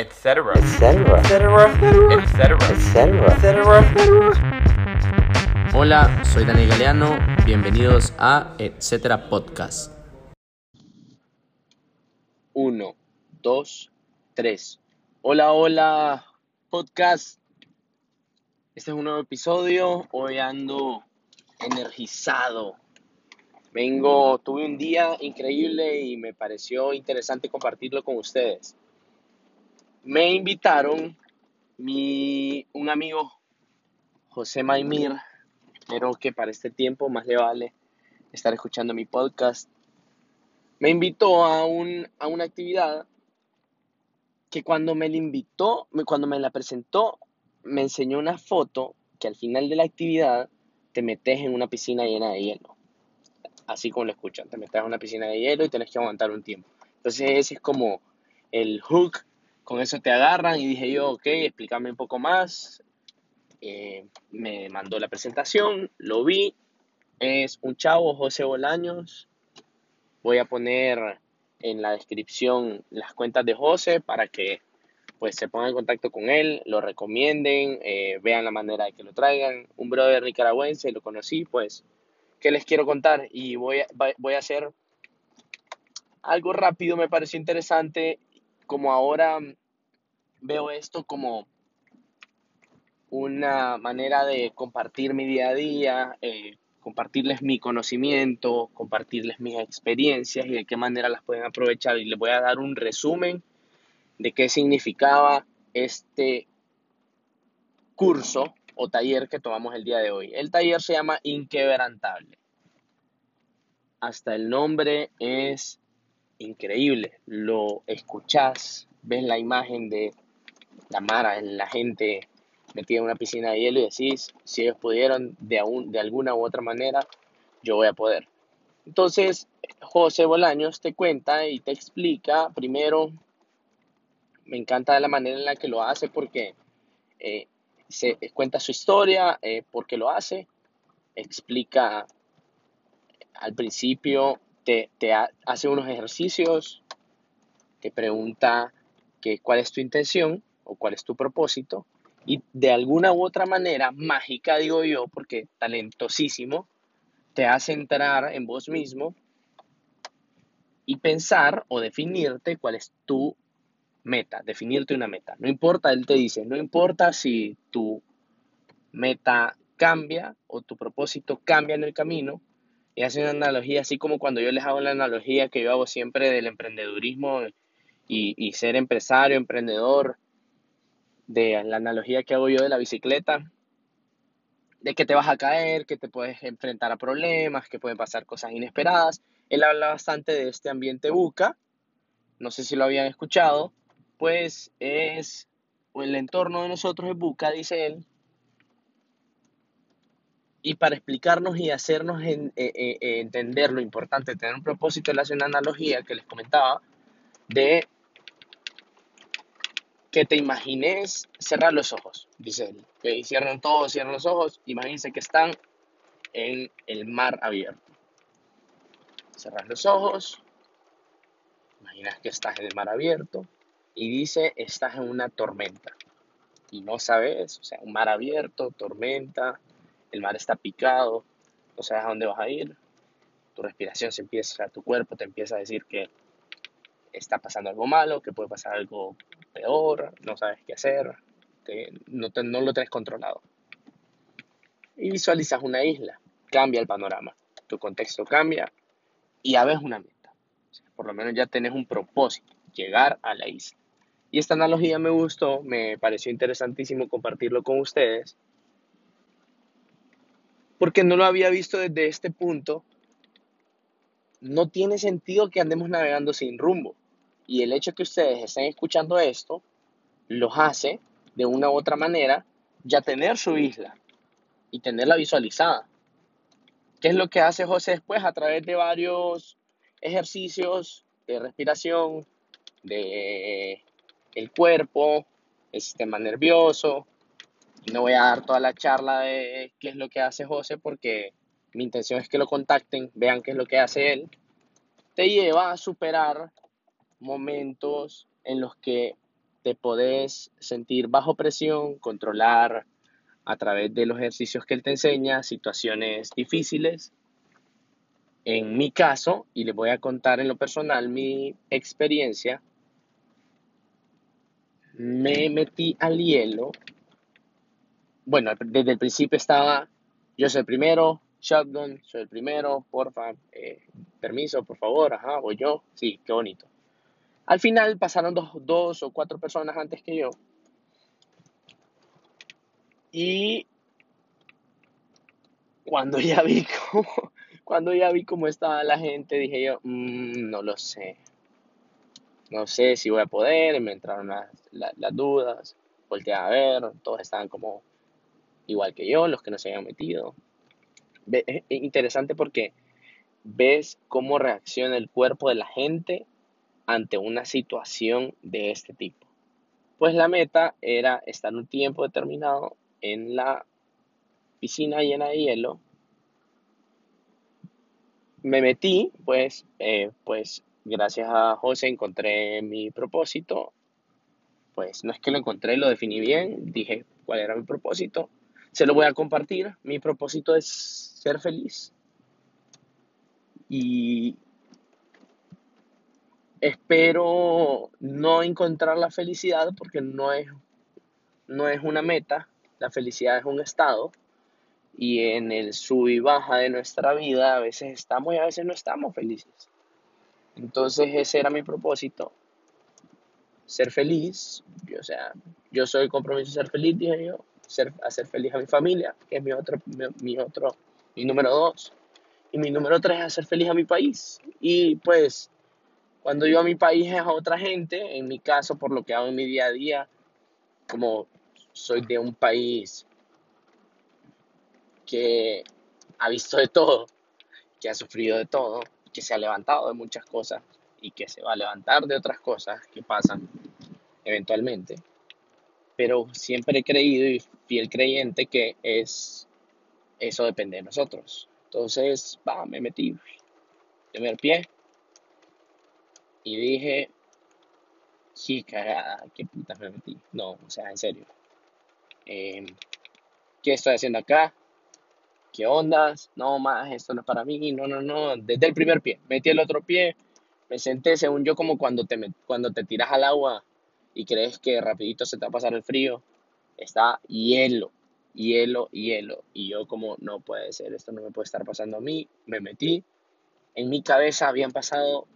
etc. etcétera, etc. etcétera, etcétera. Hola, soy Daniel Galeano, bienvenidos a Etcétera Podcast. 1, 2, 3. Hola, hola, podcast. Este es un nuevo episodio. Hoy ando energizado. Vengo, tuve un día increíble y me pareció interesante compartirlo con ustedes. Me invitaron mi, un amigo, José Maimir, pero que para este tiempo más le vale estar escuchando mi podcast me invitó a, un, a una actividad que cuando me la invitó, cuando me la presentó, me enseñó una foto que al final de la actividad te metes en una piscina llena de hielo. Así como lo escuchan, te metes en una piscina de hielo y tienes que aguantar un tiempo. Entonces ese es como el hook, con eso te agarran y dije yo, ok, explícame un poco más. Eh, me mandó la presentación, lo vi, es un chavo, José Bolaños, Voy a poner en la descripción las cuentas de José para que pues se pongan en contacto con él, lo recomienden, eh, vean la manera de que lo traigan. Un brother nicaragüense, lo conocí, pues, ¿qué les quiero contar? Y voy a, voy a hacer algo rápido, me pareció interesante, como ahora veo esto como una manera de compartir mi día a día, eh, compartirles mi conocimiento, compartirles mis experiencias y de qué manera las pueden aprovechar. Y les voy a dar un resumen de qué significaba este curso o taller que tomamos el día de hoy. El taller se llama Inquebrantable. Hasta el nombre es increíble. Lo escuchás, ves la imagen de la Mara, la gente metida en una piscina de hielo y decís, si ellos pudieron de, aún, de alguna u otra manera, yo voy a poder. Entonces, José Bolaños te cuenta y te explica, primero, me encanta la manera en la que lo hace porque eh, se cuenta su historia, eh, por qué lo hace, explica al principio, te, te ha- hace unos ejercicios, te pregunta que, cuál es tu intención o cuál es tu propósito y de alguna u otra manera, mágica digo yo, porque talentosísimo, te hace entrar en vos mismo y pensar o definirte cuál es tu meta, definirte una meta. No importa, él te dice, no importa si tu meta cambia o tu propósito cambia en el camino. Y hace una analogía, así como cuando yo les hago la analogía que yo hago siempre del emprendedurismo y, y ser empresario, emprendedor, de la analogía que hago yo de la bicicleta, de que te vas a caer, que te puedes enfrentar a problemas, que pueden pasar cosas inesperadas. Él habla bastante de este ambiente buca, no sé si lo habían escuchado, pues es, el entorno de nosotros es buca, dice él, y para explicarnos y hacernos en- eh, eh, entender lo importante tener un propósito, él hace una analogía que les comentaba de que te imagines cerrar los ojos, dice él. Que cierran todos, cierran los ojos, imagínense que están en el mar abierto. Cerras los ojos, imaginas que estás en el mar abierto y dice, estás en una tormenta y no sabes, o sea, un mar abierto, tormenta, el mar está picado, no sabes a dónde vas a ir, tu respiración se empieza, tu cuerpo te empieza a decir que está pasando algo malo, que puede pasar algo peor, no sabes qué hacer, te- no lo tienes controlado. Y visualizas una isla, cambia el panorama, tu contexto cambia y ya ves una meta. O por lo menos ya tenés un propósito, llegar a la isla. Y esta analogía me gustó, me pareció interesantísimo compartirlo con ustedes, porque no lo había visto desde este punto. No tiene sentido que andemos navegando sin rumbo. Y el hecho que ustedes estén escuchando esto los hace, de una u otra manera, ya tener su isla y tenerla visualizada. ¿Qué es lo que hace José después? A través de varios ejercicios de respiración, de el cuerpo, el sistema nervioso. No voy a dar toda la charla de qué es lo que hace José porque mi intención es que lo contacten, vean qué es lo que hace él. Te lleva a superar momentos en los que te podés sentir bajo presión, controlar a través de los ejercicios que él te enseña situaciones difíciles. En mi caso, y les voy a contar en lo personal mi experiencia, me metí al hielo. Bueno, desde el principio estaba, yo soy el primero, shotgun, soy el primero, porfa, eh, permiso, por favor, ajá, voy yo, sí, qué bonito. Al final pasaron dos, dos o cuatro personas antes que yo. Y cuando ya vi cómo, cuando ya vi cómo estaba la gente, dije yo, mm, no lo sé. No sé si voy a poder, me entraron las, las, dudas, volteé a ver, todos estaban como igual que yo, los que no se habían metido. Es interesante porque ves cómo reacciona el cuerpo de la gente ante una situación de este tipo. Pues la meta era estar un tiempo determinado en la piscina llena de hielo. Me metí, pues, eh, pues gracias a José encontré mi propósito. Pues no es que lo encontré, lo definí bien, dije cuál era mi propósito. Se lo voy a compartir. Mi propósito es ser feliz. Y Espero no encontrar la felicidad porque no es, no es una meta, la felicidad es un estado y en el sub y baja de nuestra vida a veces estamos y a veces no estamos felices. Entonces ese era mi propósito, ser feliz, o sea, yo soy compromiso de ser feliz, dije yo, ser, hacer feliz a mi familia, que es mi otro, mi, otro, mi número dos, y mi número tres es hacer feliz a mi país. Y pues cuando yo a mi país es a otra gente, en mi caso, por lo que hago en mi día a día, como soy de un país que ha visto de todo, que ha sufrido de todo, que se ha levantado de muchas cosas y que se va a levantar de otras cosas que pasan eventualmente. Pero siempre he creído y fiel creyente que es eso depende de nosotros. Entonces, va, me metí. Primer pie, y dije, qué cagada, qué puta me metí. No, o sea, en serio. Em, ¿Qué estoy haciendo acá? ¿Qué ondas? No, más, esto no es para mí. No, no, no. Desde el primer pie. Metí el otro pie. Me senté, según yo, como cuando te, cuando te tiras al agua y crees que rapidito se te va a pasar el frío. Está hielo, hielo, hielo. Y yo como, no puede ser, esto no me puede estar pasando a mí. Me metí. En mi cabeza habían pasado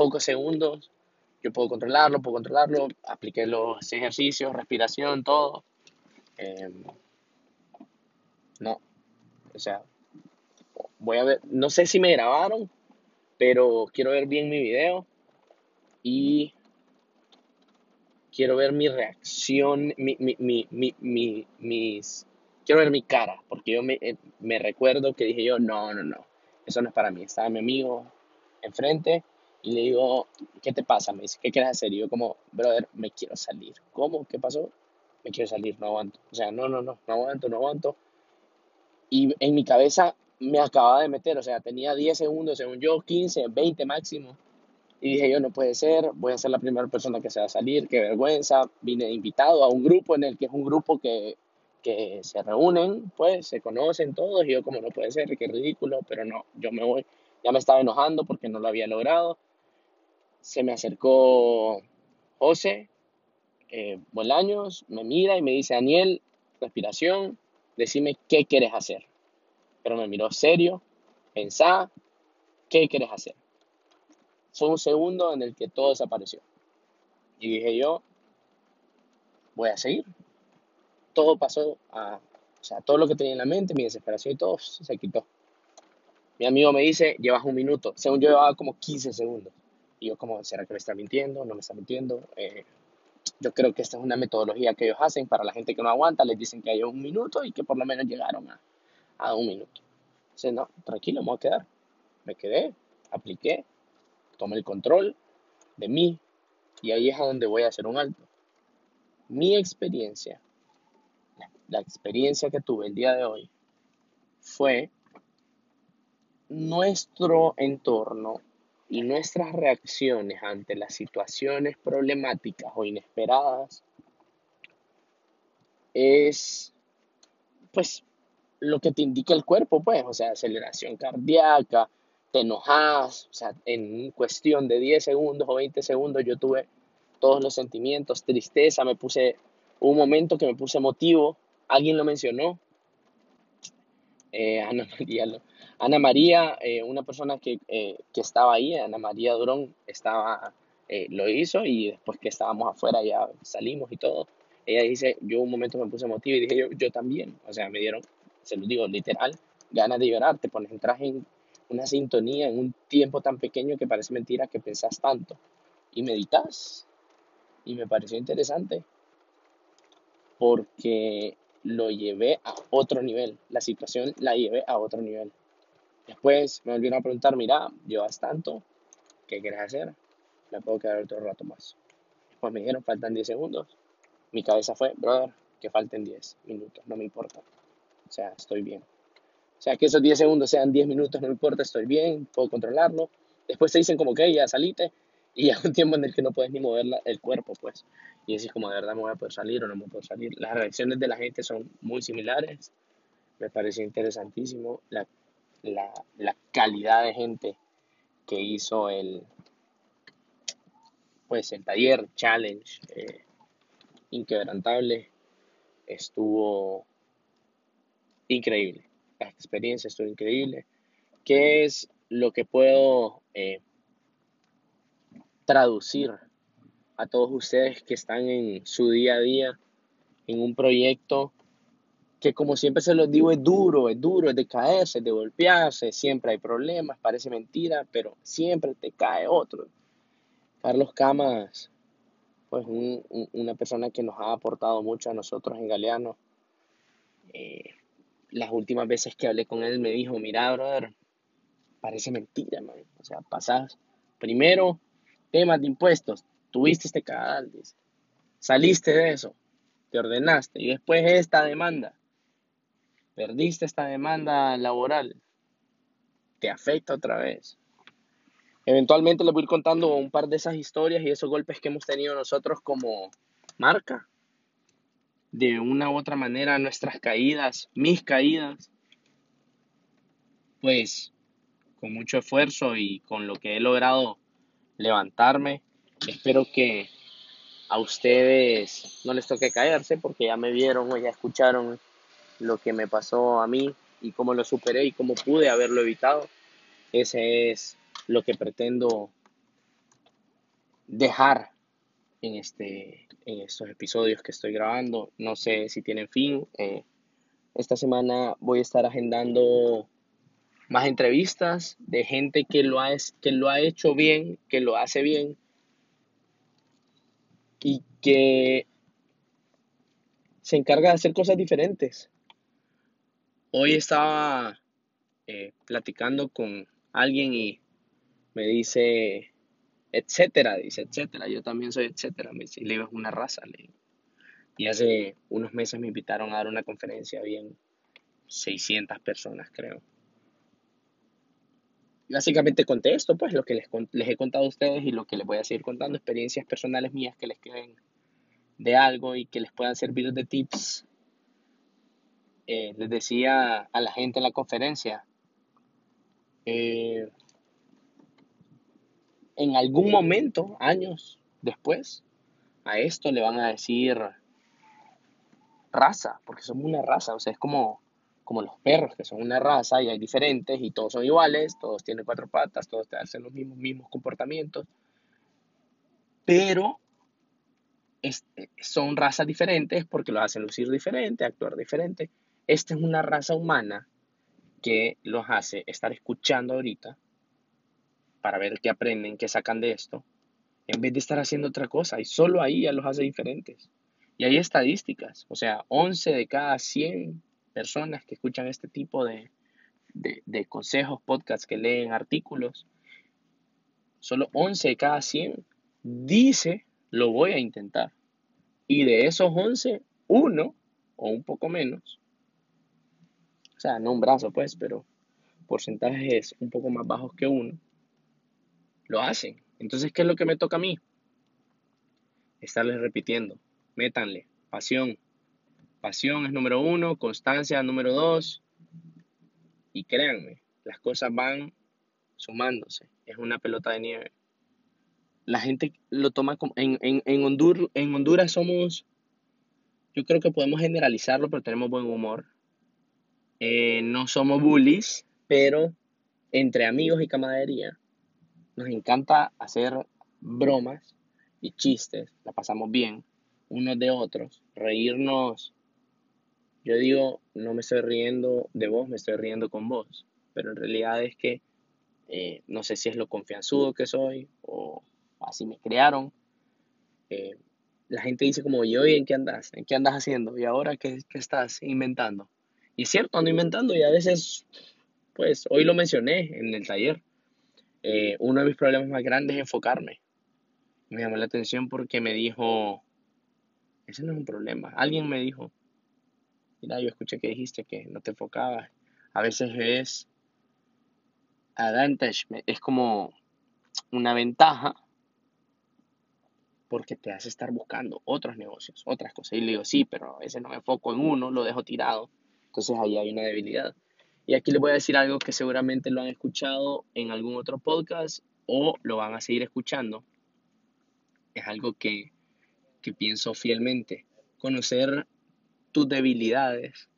pocos segundos, yo puedo controlarlo, puedo controlarlo, apliqué los ejercicios, respiración, todo. Em, no, o sea, voy a ver, no sé si me grabaron, pero quiero ver bien mi video y quiero ver mi reacción, mi, mi, mi, mi, mis, quiero ver mi cara, porque yo me, eh, me recuerdo que dije yo, no, no, no, eso no es para mí, estaba mi amigo enfrente y le digo, ¿qué te pasa? Me dice, ¿qué quieres hacer? Y yo como, brother, me quiero salir. ¿Cómo? ¿Qué pasó? Me quiero salir, no aguanto. O sea, no, no, no, no aguanto, no aguanto. Y en mi cabeza me acababa de meter, o sea, tenía 10 segundos, según yo, 15, 20 máximo. Y dije, yo no puede ser, voy a ser la primera persona que se va a salir, qué vergüenza. Vine invitado a un grupo en el que es un grupo que, que se reúnen, pues, se conocen todos. Y yo como, no puede ser, qué ridículo, pero no, yo me voy. Ya me estaba enojando porque no lo había logrado se me acercó José eh, Bolaños, me mira y me dice, Daniel, respiración, decime qué quieres hacer. Pero me miró serio, pensá, ¿qué quieres hacer? Fue un segundo en el que todo desapareció. Y dije yo, voy a seguir. Todo pasó a, o sea, todo lo que tenía en la mente, mi desesperación y todo se quitó. Mi amigo me dice, llevas un minuto. Según yo llevaba como 15 segundos. Y yo como, ¿será que me está mintiendo? ¿No me está mintiendo? Eh, yo creo que esta es una metodología que ellos hacen para la gente que no aguanta. Les dicen que hay un minuto y que por lo menos llegaron a, a un minuto. Dice, no, tranquilo, me voy a quedar. Me quedé, apliqué, tomé el control de mí y ahí es a donde voy a hacer un alto. Mi experiencia, la experiencia que tuve el día de hoy fue nuestro entorno y nuestras reacciones ante las situaciones problemáticas o inesperadas es pues lo que te indica el cuerpo, pues, o sea, aceleración cardíaca, te enojas, o sea, en cuestión de 10 segundos o 20 segundos yo tuve todos los sentimientos, tristeza, me puse, un momento que me puse emotivo, alguien lo mencionó, eh, Ana María, Ana María eh, una persona que, eh, que, estaba ahí, Ana María Durón, estaba, lo hizo y después que estábamos afuera ya salimos y todo, ella dice, yo un momento me puse emotivo y dije, yo, yo también, o sea, me dieron, se lo digo literal, ganas de llorar, te pones, entras en una sintonía en un tiempo tan pequeño que parece mentira que pensás tanto y meditas. Y me pareció interesante porque lo llevé a otro nivel, la situación la llevé a otro nivel. Después me volvieron a preguntar, mira, llevas tanto, ¿qué quieres hacer? Me puedo quedar otro rato más. Después me dijeron, faltan 10 segundos. Mi cabeza fue, brother, que falten 10 minutos, no me importa. O sea, estoy bien. O sea, que esos 10 segundos sean 10 minutos, no me importa, estoy bien, puedo controlarlo. Después te dicen como que ya salite y ya un tiempo en el que no puedes ni mover el cuerpo, pues. Y decís como de verdad me voy a poder salir o no me poder salir. Las reacciones de la gente son muy similares. Me pareció interesantísimo la, la, la calidad de gente que hizo el, pues el taller challenge eh, inquebrantable estuvo increíble la experiencia estuvo increíble. ¿Qué es lo que puedo eh, traducir a todos ustedes que están en su día a día en un proyecto que como siempre se los digo es duro, es duro, es de caerse, es de golpearse, siempre hay problemas, parece mentira, pero siempre te cae otro. Carlos Camas, pues una persona que nos ha aportado mucho a nosotros en Galeano. Eh, las últimas veces que hablé con él me dijo, mira, brother, parece mentira, man. O sea, pasás primero temas de impuestos, tuviste este canal, saliste de eso, te ordenaste y después esta demanda, perdiste esta demanda laboral, te afecta otra vez. Eventualmente les voy a ir contando un par de esas historias y esos golpes que hemos tenido nosotros como marca de una u otra manera nuestras caídas, mis caídas, pues con mucho esfuerzo y con lo que he logrado levantarme, espero que a ustedes no les toque caerse porque ya me vieron o ya escucharon lo que me pasó a mí y cómo lo superé y cómo pude haberlo evitado. Ese es lo que pretendo dejar en, este, en estos episodios que estoy grabando. No sé si tienen fin. Eh, esta semana voy a estar agendando más entrevistas de gente que lo, ha, que lo ha hecho bien, que lo hace bien y que se encarga de hacer cosas diferentes. Hoy estaba eh, platicando con alguien y me dice, etcétera, dice, etcétera, yo también soy etcétera, me dice, y le digo, es una raza, le Y hace unos meses me invitaron a dar una conferencia, bien 600 personas, creo. Básicamente conté esto, pues, lo que les, les he contado a ustedes y lo que les voy a seguir contando, experiencias personales mías que les queden de algo y que les puedan servir de tips. Eh, les decía a la gente en la conferencia, eh, en algún momento, años después, a esto le van a decir raza, porque somos una raza, o sea, es como, como los perros, que son una raza y hay diferentes y todos son iguales, todos tienen cuatro patas, todos hacen los mismos, comportamientos, pero son razas diferentes porque los hacen lucir diferente, actuar diferente. Esta es una raza humana que los hace estar escuchando ahorita para ver qué aprenden, qué sacan de esto, en vez de estar haciendo otra cosa. Y solo ahí ya los hace diferentes. Y hay estadísticas, o sea, 11 de cada 100 personas que escuchan este tipo de, de, consejos, podcasts, que leen artículos, solo 11 de cada 100 dice, lo voy a intentar. Y de esos 11, uno o un poco menos, o sea, no un brazo pues, pero porcentajes un poco más bajos que uno, lo hacen. Entonces, ¿qué es lo que me toca a mí? Estarles repitiendo. Métanle. Pasión. Pasión es número uno, constancia número dos. Y créanme, las cosas van sumándose. Es una pelota de nieve. La gente lo toma como... En, en, en, Honduras, en Honduras somos... Yo creo que podemos generalizarlo, pero tenemos buen humor. Eh, no somos bullies, pero entre amigos y camaradería nos encanta hacer bromas y chistes, la pasamos bien unos de otros, reírnos. Yo digo, no me estoy riendo de vos, me estoy riendo con vos, pero en realidad es que eh, no sé si es lo confianzudo que soy o así me crearon. Eh, la gente dice como, ¿y hoy en qué andas? ¿En qué andas haciendo? ¿Y ahora qué, qué estás inventando? Y cierto, ando inventando y a veces, pues, hoy lo mencioné en el taller. Eh, uno de mis problemas más grandes es enfocarme. Me llamó la atención porque me dijo, ese no es un problema. Alguien me dijo, mira, yo escuché que dijiste que no te enfocabas. A veces es advantage, es como una ventaja porque te hace estar buscando otros negocios, otras cosas. Y le digo, sí, pero a veces no me enfoco en uno, lo dejo tirado. Entonces ahí hay una debilidad. Y aquí les voy a decir algo que seguramente lo han escuchado en algún otro podcast o lo van a seguir escuchando. Es algo que, que pienso fielmente. Conocer tus debilidades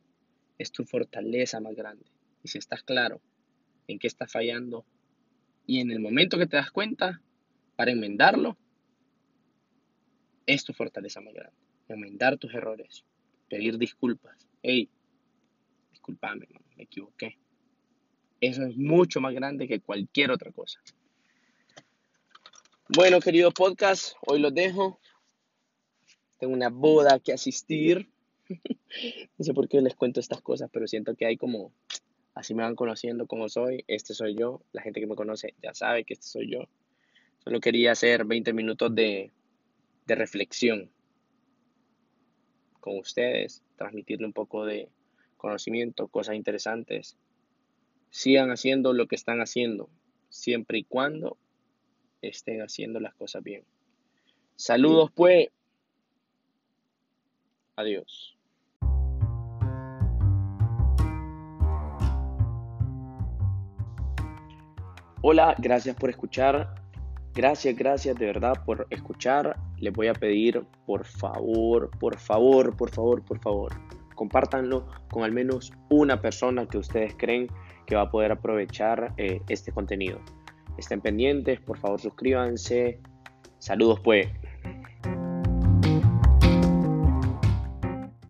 es tu fortaleza más grande. Y si estás claro en qué estás fallando y en el momento que te das cuenta para enmendarlo, es tu fortaleza más grande. Enmendar tus errores, pedir disculpas. Hey, discúlpame, me equivoqué. Eso es mucho más grande que cualquier otra cosa. Bueno, querido podcast, hoy los dejo. Tengo una boda que asistir. no sé por qué les cuento estas cosas, pero siento que hay como, así me van conociendo como soy. Este soy yo. La gente que me conoce ya sabe que este soy yo. Solo quería hacer 20 minutos de, de reflexión con ustedes, transmitirle un poco de conocimiento, cosas interesantes. Sigan haciendo lo que están haciendo, siempre y cuando estén haciendo las cosas bien. Saludos pues. Adiós. Hola, gracias por escuchar. Gracias, gracias de verdad por escuchar. Les voy a pedir, por favor, por favor, por favor, por favor, compártanlo con al menos una persona que ustedes creen que va a poder aprovechar eh, este contenido. Estén pendientes, por favor suscríbanse. Saludos pues.